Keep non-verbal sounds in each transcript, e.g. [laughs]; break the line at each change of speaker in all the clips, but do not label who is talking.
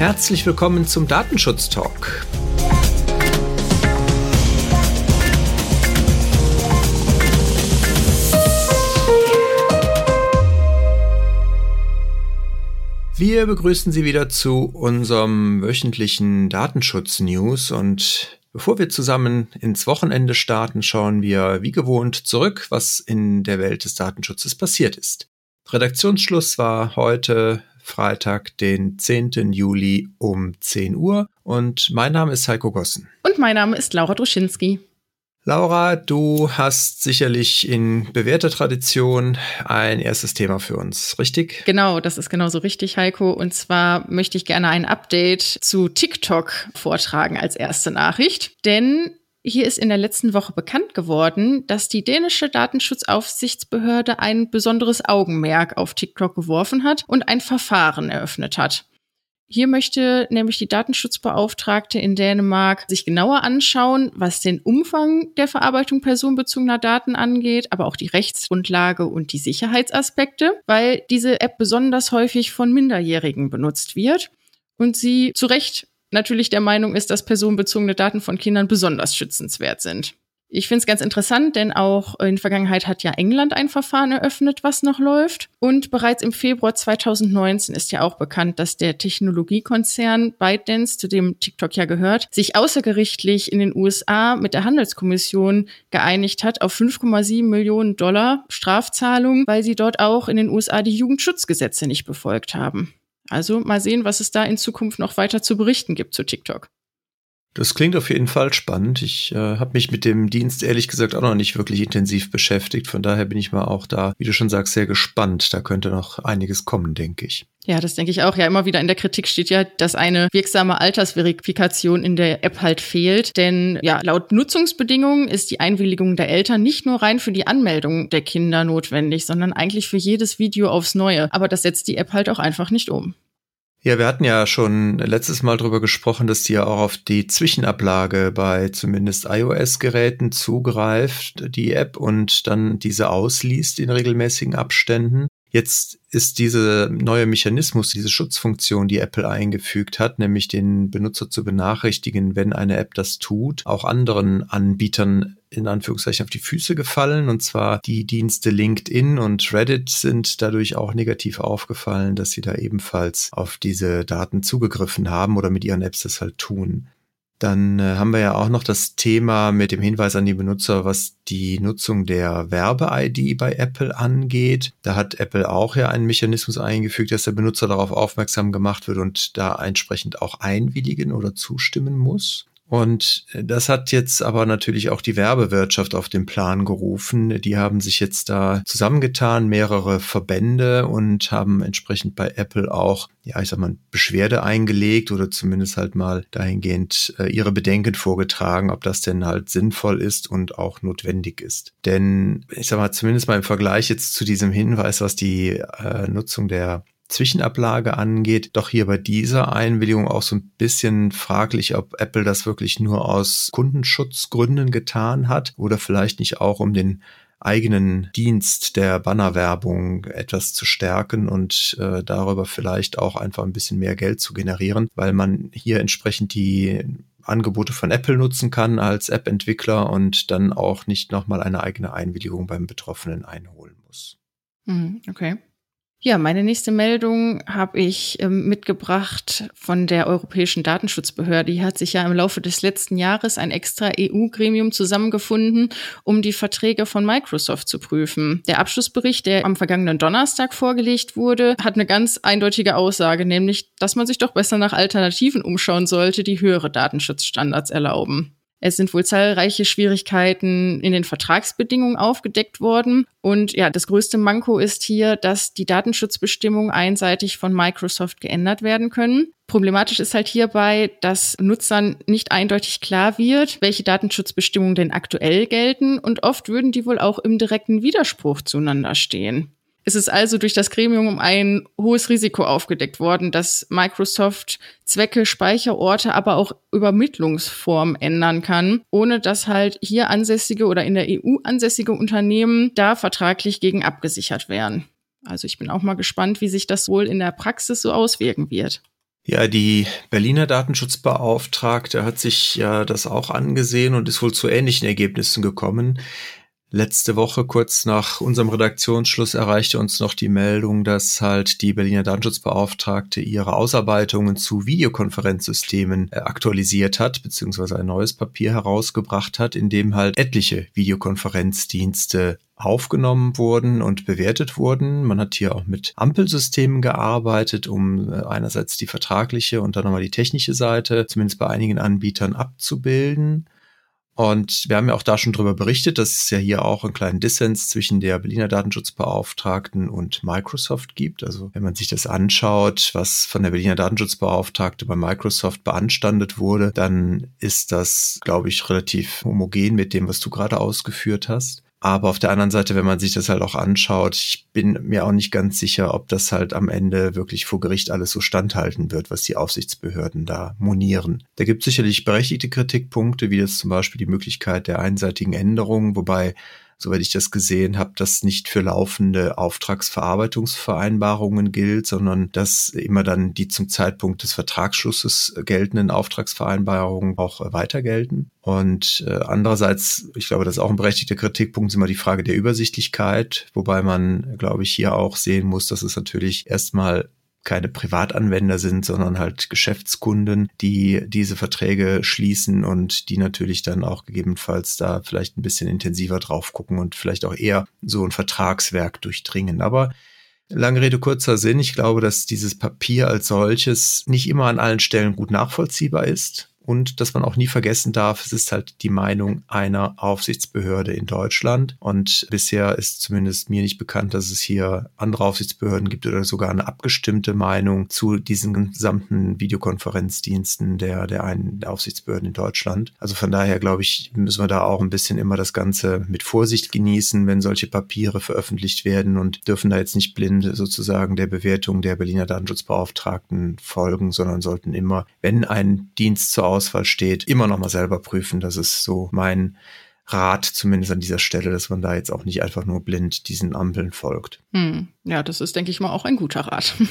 Herzlich willkommen zum Datenschutz Talk. Wir begrüßen Sie wieder zu unserem wöchentlichen Datenschutz-News und bevor wir zusammen ins Wochenende starten, schauen wir wie gewohnt zurück, was in der Welt des Datenschutzes passiert ist. Redaktionsschluss war heute Freitag, den 10. Juli um 10 Uhr. Und mein Name ist Heiko Gossen.
Und mein Name ist Laura Druschinski.
Laura, du hast sicherlich in bewährter Tradition ein erstes Thema für uns, richtig?
Genau, das ist genauso richtig, Heiko. Und zwar möchte ich gerne ein Update zu TikTok vortragen als erste Nachricht. Denn hier ist in der letzten Woche bekannt geworden, dass die dänische Datenschutzaufsichtsbehörde ein besonderes Augenmerk auf TikTok geworfen hat und ein Verfahren eröffnet hat. Hier möchte nämlich die Datenschutzbeauftragte in Dänemark sich genauer anschauen, was den Umfang der Verarbeitung personenbezogener Daten angeht, aber auch die Rechtsgrundlage und die Sicherheitsaspekte, weil diese App besonders häufig von Minderjährigen benutzt wird und sie zu Recht natürlich der Meinung ist, dass personenbezogene Daten von Kindern besonders schützenswert sind. Ich finde es ganz interessant, denn auch in der Vergangenheit hat ja England ein Verfahren eröffnet, was noch läuft. Und bereits im Februar 2019 ist ja auch bekannt, dass der Technologiekonzern ByteDance, zu dem TikTok ja gehört, sich außergerichtlich in den USA mit der Handelskommission geeinigt hat auf 5,7 Millionen Dollar Strafzahlung, weil sie dort auch in den USA die Jugendschutzgesetze nicht befolgt haben. Also mal sehen, was es da in Zukunft noch weiter zu berichten gibt zu TikTok.
Das klingt auf jeden Fall spannend. Ich äh, habe mich mit dem Dienst ehrlich gesagt auch noch nicht wirklich intensiv beschäftigt. Von daher bin ich mal auch da, wie du schon sagst, sehr gespannt. Da könnte noch einiges kommen, denke ich.
Ja, das denke ich auch. Ja, immer wieder in der Kritik steht ja, dass eine wirksame Altersverifikation in der App halt fehlt. Denn ja, laut Nutzungsbedingungen ist die Einwilligung der Eltern nicht nur rein für die Anmeldung der Kinder notwendig, sondern eigentlich für jedes Video aufs Neue. Aber das setzt die App halt auch einfach nicht um.
Ja, wir hatten ja schon letztes Mal drüber gesprochen, dass die ja auch auf die Zwischenablage bei zumindest iOS-Geräten zugreift, die App, und dann diese ausliest in regelmäßigen Abständen. Jetzt ist diese neue Mechanismus, diese Schutzfunktion, die Apple eingefügt hat, nämlich den Benutzer zu benachrichtigen, wenn eine App das tut, auch anderen Anbietern in Anführungszeichen auf die Füße gefallen. Und zwar die Dienste LinkedIn und Reddit sind dadurch auch negativ aufgefallen, dass sie da ebenfalls auf diese Daten zugegriffen haben oder mit ihren Apps das halt tun. Dann äh, haben wir ja auch noch das Thema mit dem Hinweis an die Benutzer, was die Nutzung der Werbe-ID bei Apple angeht. Da hat Apple auch ja einen Mechanismus eingefügt, dass der Benutzer darauf aufmerksam gemacht wird und da entsprechend auch einwilligen oder zustimmen muss. Und das hat jetzt aber natürlich auch die Werbewirtschaft auf den Plan gerufen. Die haben sich jetzt da zusammengetan, mehrere Verbände und haben entsprechend bei Apple auch, ja, ich sag mal, Beschwerde eingelegt oder zumindest halt mal dahingehend äh, ihre Bedenken vorgetragen, ob das denn halt sinnvoll ist und auch notwendig ist. Denn ich sag mal, zumindest mal im Vergleich jetzt zu diesem Hinweis, was die äh, Nutzung der Zwischenablage angeht, doch hier bei dieser Einwilligung auch so ein bisschen fraglich, ob Apple das wirklich nur aus Kundenschutzgründen getan hat oder vielleicht nicht auch um den eigenen Dienst der Bannerwerbung etwas zu stärken und äh, darüber vielleicht auch einfach ein bisschen mehr Geld zu generieren, weil man hier entsprechend die Angebote von Apple nutzen kann als App-Entwickler und dann auch nicht nochmal eine eigene Einwilligung beim Betroffenen einholen muss.
Hm, okay. Ja, meine nächste Meldung habe ich ähm, mitgebracht von der Europäischen Datenschutzbehörde. Hier hat sich ja im Laufe des letzten Jahres ein extra EU-Gremium zusammengefunden, um die Verträge von Microsoft zu prüfen. Der Abschlussbericht, der am vergangenen Donnerstag vorgelegt wurde, hat eine ganz eindeutige Aussage, nämlich, dass man sich doch besser nach Alternativen umschauen sollte, die höhere Datenschutzstandards erlauben. Es sind wohl zahlreiche Schwierigkeiten in den Vertragsbedingungen aufgedeckt worden. Und ja, das größte Manko ist hier, dass die Datenschutzbestimmungen einseitig von Microsoft geändert werden können. Problematisch ist halt hierbei, dass Nutzern nicht eindeutig klar wird, welche Datenschutzbestimmungen denn aktuell gelten und oft würden die wohl auch im direkten Widerspruch zueinander stehen. Es ist also durch das Gremium um ein hohes Risiko aufgedeckt worden, dass Microsoft Zwecke, Speicherorte, aber auch Übermittlungsformen ändern kann, ohne dass halt hier ansässige oder in der EU ansässige Unternehmen da vertraglich gegen abgesichert werden. Also ich bin auch mal gespannt, wie sich das wohl in der Praxis so auswirken wird.
Ja, die Berliner Datenschutzbeauftragte hat sich ja das auch angesehen und ist wohl zu ähnlichen Ergebnissen gekommen. Letzte Woche, kurz nach unserem Redaktionsschluss, erreichte uns noch die Meldung, dass halt die Berliner Datenschutzbeauftragte ihre Ausarbeitungen zu Videokonferenzsystemen äh, aktualisiert hat, beziehungsweise ein neues Papier herausgebracht hat, in dem halt etliche Videokonferenzdienste aufgenommen wurden und bewertet wurden. Man hat hier auch mit Ampelsystemen gearbeitet, um äh, einerseits die vertragliche und dann nochmal die technische Seite, zumindest bei einigen Anbietern, abzubilden. Und wir haben ja auch da schon drüber berichtet, dass es ja hier auch einen kleinen Dissens zwischen der Berliner Datenschutzbeauftragten und Microsoft gibt. Also wenn man sich das anschaut, was von der Berliner Datenschutzbeauftragte bei Microsoft beanstandet wurde, dann ist das, glaube ich, relativ homogen mit dem, was du gerade ausgeführt hast. Aber auf der anderen Seite, wenn man sich das halt auch anschaut, ich bin mir auch nicht ganz sicher, ob das halt am Ende wirklich vor Gericht alles so standhalten wird, was die Aufsichtsbehörden da monieren. Da gibt es sicherlich berechtigte Kritikpunkte, wie jetzt zum Beispiel die Möglichkeit der einseitigen Änderungen, wobei soweit ich das gesehen habe, das nicht für laufende Auftragsverarbeitungsvereinbarungen gilt, sondern dass immer dann die zum Zeitpunkt des Vertragsschlusses geltenden Auftragsvereinbarungen auch weiter gelten. Und äh, andererseits, ich glaube, das ist auch ein berechtigter Kritikpunkt, ist immer die Frage der Übersichtlichkeit, wobei man, glaube ich, hier auch sehen muss, dass es natürlich erstmal keine Privatanwender sind, sondern halt Geschäftskunden, die diese Verträge schließen und die natürlich dann auch gegebenenfalls da vielleicht ein bisschen intensiver drauf gucken und vielleicht auch eher so ein Vertragswerk durchdringen. Aber Lange Rede, kurzer Sinn. Ich glaube, dass dieses Papier als solches nicht immer an allen Stellen gut nachvollziehbar ist und dass man auch nie vergessen darf, es ist halt die Meinung einer Aufsichtsbehörde in Deutschland. Und bisher ist zumindest mir nicht bekannt, dass es hier andere Aufsichtsbehörden gibt oder sogar eine abgestimmte Meinung zu diesen gesamten Videokonferenzdiensten der, der einen der Aufsichtsbehörden in Deutschland. Also von daher glaube ich, müssen wir da auch ein bisschen immer das Ganze mit Vorsicht genießen, wenn solche Papiere veröffentlicht werden und dürfen da jetzt nicht blind sozusagen der Bewertung der Berliner Datenschutzbeauftragten folgen, sondern sollten immer, wenn ein Dienst zur Auswahl steht, immer noch mal selber prüfen. Das ist so mein Rat, zumindest an dieser Stelle, dass man da jetzt auch nicht einfach nur blind diesen Ampeln folgt.
Hm. Ja, das ist, denke ich mal, auch ein guter Rat. [laughs]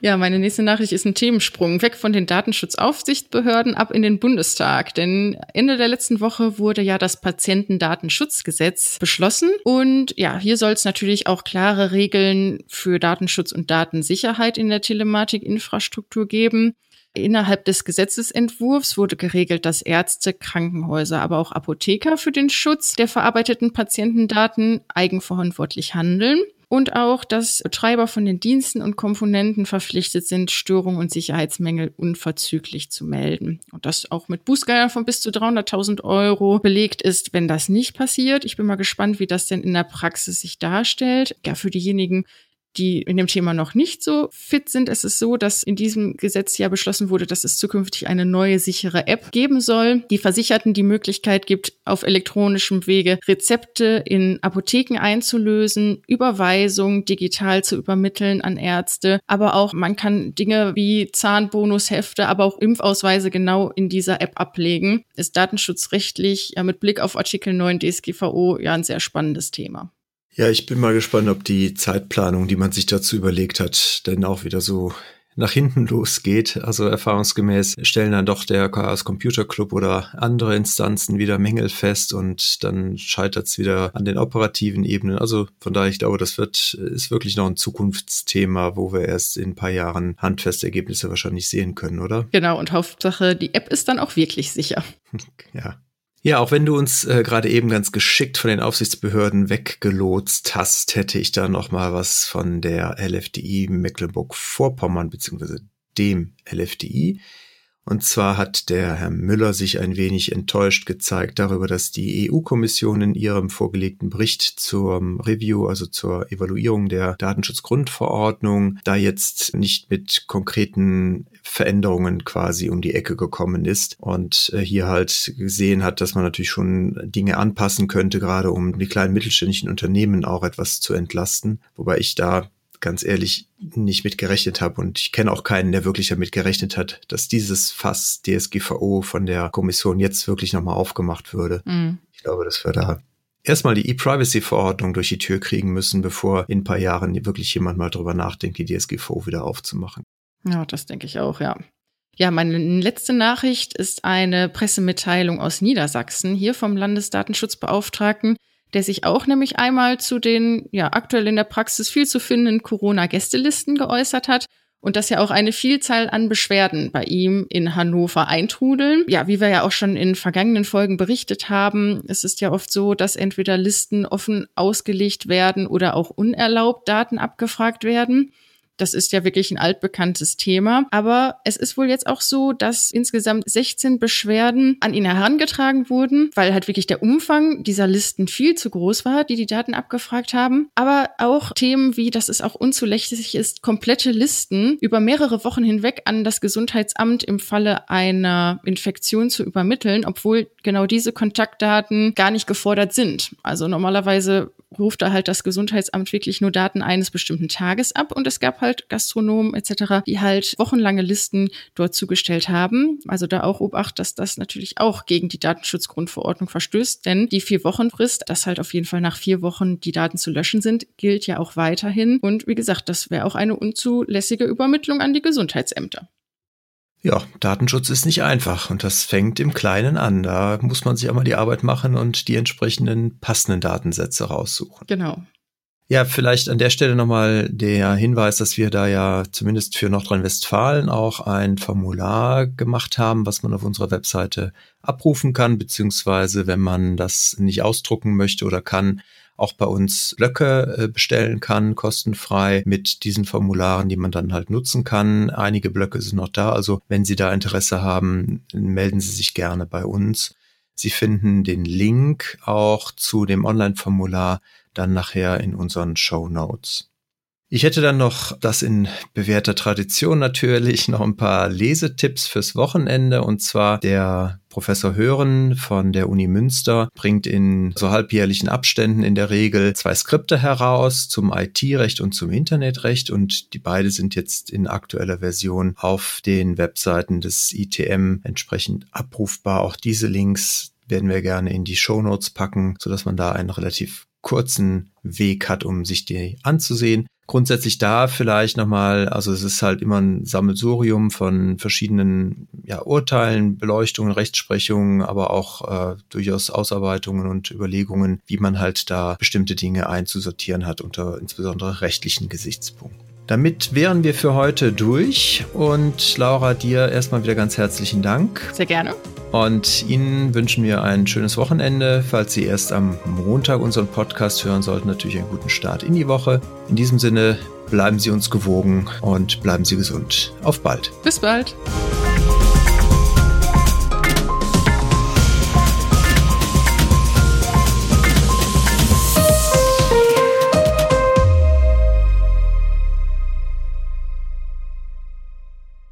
Ja, meine nächste Nachricht ist ein Themensprung weg von den Datenschutzaufsichtsbehörden ab in den Bundestag. Denn Ende der letzten Woche wurde ja das Patientendatenschutzgesetz beschlossen. Und ja, hier soll es natürlich auch klare Regeln für Datenschutz und Datensicherheit in der Telematikinfrastruktur geben. Innerhalb des Gesetzesentwurfs wurde geregelt, dass Ärzte, Krankenhäuser, aber auch Apotheker für den Schutz der verarbeiteten Patientendaten eigenverantwortlich handeln und auch, dass Betreiber von den Diensten und Komponenten verpflichtet sind, Störungen und Sicherheitsmängel unverzüglich zu melden. Und das auch mit Bußgeldern von bis zu 300.000 Euro belegt ist, wenn das nicht passiert. Ich bin mal gespannt, wie das denn in der Praxis sich darstellt. Ja, für diejenigen, die in dem Thema noch nicht so fit sind. Es ist so, dass in diesem Gesetz ja beschlossen wurde, dass es zukünftig eine neue sichere App geben soll, die Versicherten die Möglichkeit gibt, auf elektronischem Wege Rezepte in Apotheken einzulösen, Überweisungen digital zu übermitteln an Ärzte, aber auch man kann Dinge wie Zahnbonushefte, aber auch Impfausweise genau in dieser App ablegen. Ist datenschutzrechtlich ja mit Blick auf Artikel 9 DSGVO ja ein sehr spannendes Thema.
Ja, ich bin mal gespannt, ob die Zeitplanung, die man sich dazu überlegt hat, denn auch wieder so nach hinten [laughs] losgeht. Also erfahrungsgemäß stellen dann doch der Chaos Computer Club oder andere Instanzen wieder Mängel fest und dann scheitert es wieder an den operativen Ebenen. Also von daher, ich glaube, das wird, ist wirklich noch ein Zukunftsthema, wo wir erst in ein paar Jahren handfeste Ergebnisse wahrscheinlich sehen können, oder?
Genau, und Hauptsache, die App ist dann auch wirklich sicher. [laughs]
ja. Ja, auch wenn du uns äh, gerade eben ganz geschickt von den Aufsichtsbehörden weggelotst hast, hätte ich da noch mal was von der LFDI Mecklenburg-Vorpommern beziehungsweise dem LFDI. Und zwar hat der Herr Müller sich ein wenig enttäuscht gezeigt darüber, dass die EU-Kommission in ihrem vorgelegten Bericht zur Review, also zur Evaluierung der Datenschutzgrundverordnung, da jetzt nicht mit konkreten Veränderungen quasi um die Ecke gekommen ist und äh, hier halt gesehen hat, dass man natürlich schon Dinge anpassen könnte, gerade um die kleinen mittelständischen Unternehmen auch etwas zu entlasten. Wobei ich da ganz ehrlich nicht mit gerechnet habe und ich kenne auch keinen, der wirklich damit gerechnet hat, dass dieses Fass DSGVO von der Kommission jetzt wirklich nochmal aufgemacht würde. Mhm. Ich glaube, dass wir da erstmal die E-Privacy-Verordnung durch die Tür kriegen müssen, bevor in ein paar Jahren wirklich jemand mal drüber nachdenkt, die DSGVO wieder aufzumachen.
Ja, das denke ich auch, ja. Ja, meine letzte Nachricht ist eine Pressemitteilung aus Niedersachsen, hier vom Landesdatenschutzbeauftragten, der sich auch nämlich einmal zu den ja aktuell in der Praxis viel zu findenden Corona-Gästelisten geäußert hat und dass ja auch eine Vielzahl an Beschwerden bei ihm in Hannover eintrudeln. Ja, wie wir ja auch schon in vergangenen Folgen berichtet haben, es ist ja oft so, dass entweder Listen offen ausgelegt werden oder auch unerlaubt Daten abgefragt werden. Das ist ja wirklich ein altbekanntes Thema. Aber es ist wohl jetzt auch so, dass insgesamt 16 Beschwerden an ihn herangetragen wurden, weil halt wirklich der Umfang dieser Listen viel zu groß war, die die Daten abgefragt haben. Aber auch Themen wie, dass es auch unzulässig ist, komplette Listen über mehrere Wochen hinweg an das Gesundheitsamt im Falle einer Infektion zu übermitteln, obwohl genau diese Kontaktdaten gar nicht gefordert sind. Also normalerweise ruft da halt das Gesundheitsamt wirklich nur Daten eines bestimmten Tages ab und es gab halt Gastronomen etc., die halt wochenlange Listen dort zugestellt haben. Also da auch Obacht, dass das natürlich auch gegen die Datenschutzgrundverordnung verstößt, denn die vier Wochen Frist, dass halt auf jeden Fall nach vier Wochen die Daten zu löschen sind, gilt ja auch weiterhin. Und wie gesagt, das wäre auch eine unzulässige Übermittlung an die Gesundheitsämter.
Ja, Datenschutz ist nicht einfach und das fängt im Kleinen an. Da muss man sich einmal die Arbeit machen und die entsprechenden passenden Datensätze raussuchen.
Genau.
Ja, vielleicht an der Stelle nochmal der Hinweis, dass wir da ja zumindest für Nordrhein-Westfalen auch ein Formular gemacht haben, was man auf unserer Webseite abrufen kann, beziehungsweise wenn man das nicht ausdrucken möchte oder kann, auch bei uns Blöcke äh, bestellen kann, kostenfrei mit diesen Formularen, die man dann halt nutzen kann. Einige Blöcke sind noch da, also wenn Sie da Interesse haben, melden Sie sich gerne bei uns. Sie finden den Link auch zu dem Online-Formular dann nachher in unseren Show Notes. Ich hätte dann noch das in bewährter Tradition natürlich noch ein paar Lesetipps fürs Wochenende und zwar der Professor Hören von der Uni Münster bringt in so halbjährlichen Abständen in der Regel zwei Skripte heraus zum IT-Recht und zum Internetrecht und die beide sind jetzt in aktueller Version auf den Webseiten des ITM entsprechend abrufbar. Auch diese Links werden wir gerne in die Show Notes packen, so dass man da einen relativ kurzen Weg hat, um sich die anzusehen. Grundsätzlich da vielleicht nochmal, also es ist halt immer ein Sammelsurium von verschiedenen ja, Urteilen, Beleuchtungen, Rechtsprechungen, aber auch äh, durchaus Ausarbeitungen und Überlegungen, wie man halt da bestimmte Dinge einzusortieren hat unter insbesondere rechtlichen Gesichtspunkten. Damit wären wir für heute durch und Laura, dir erstmal wieder ganz herzlichen Dank.
Sehr gerne.
Und Ihnen wünschen wir ein schönes Wochenende. Falls Sie erst am Montag unseren Podcast hören sollten, natürlich einen guten Start in die Woche. In diesem Sinne, bleiben Sie uns gewogen und bleiben Sie gesund. Auf bald.
Bis bald.